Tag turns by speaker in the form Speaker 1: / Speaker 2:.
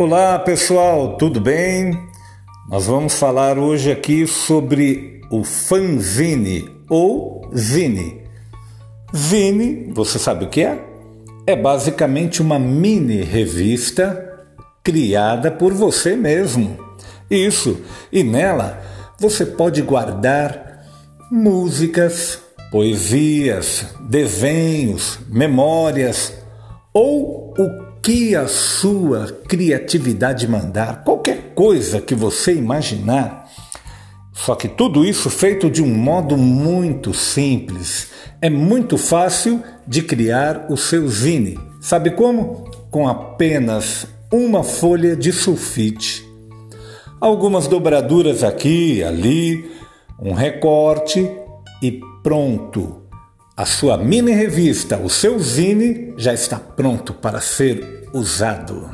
Speaker 1: Olá pessoal, tudo bem? Nós vamos falar hoje aqui sobre o fanzine ou zine. Zine, você sabe o que é? É basicamente uma mini revista criada por você mesmo. Isso, e nela você pode guardar músicas, poesias, desenhos, memórias ou o que a sua criatividade mandar, qualquer coisa que você imaginar. Só que tudo isso feito de um modo muito simples. É muito fácil de criar o seu zine. Sabe como? Com apenas uma folha de sulfite. Algumas dobraduras aqui ali, um recorte e pronto. A sua mini revista, o seu zine, já está pronto para ser usado.